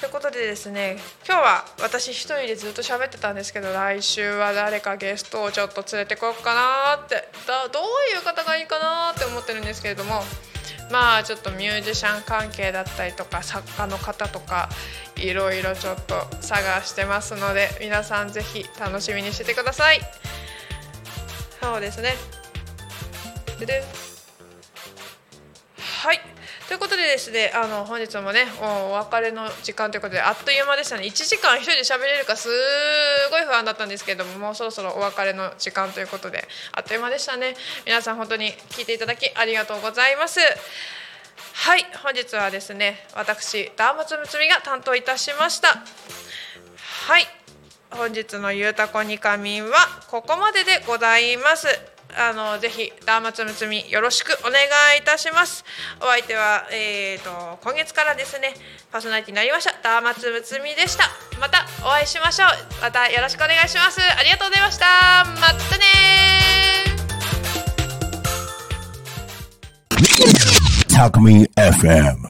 ということでですね今日は私一人でずっと喋ってたんですけど来週は誰かゲストをちょっと連れてこようかなってだどういう方がいいかなって思ってるんですけれどもまあちょっとミュージシャン関係だったりとか作家の方とかいろいろちょっと探してますので皆さんぜひ楽しみにしててください。そうですね。はい。ということでですねあの本日もねお別れの時間ということであっという間でしたね。1時間一人で喋れるかすごい不安だったんですけどももうそろそろお別れの時間ということであっという間でしたね。皆さん本当に聞いていただきありがとうございます。はい本日はですね私ダーマツムツミが担当いたしました。はい本日のゆうたこにかみんはここまででございます。あのぜひダーマツムツミよろしくお願いいたします。お相手はえー、と今月からですねパーソナリティになりましたダーマツムツミでした。またお会いしましょう。またよろしくお願いします。ありがとうございました。またねー。Talk Me FM.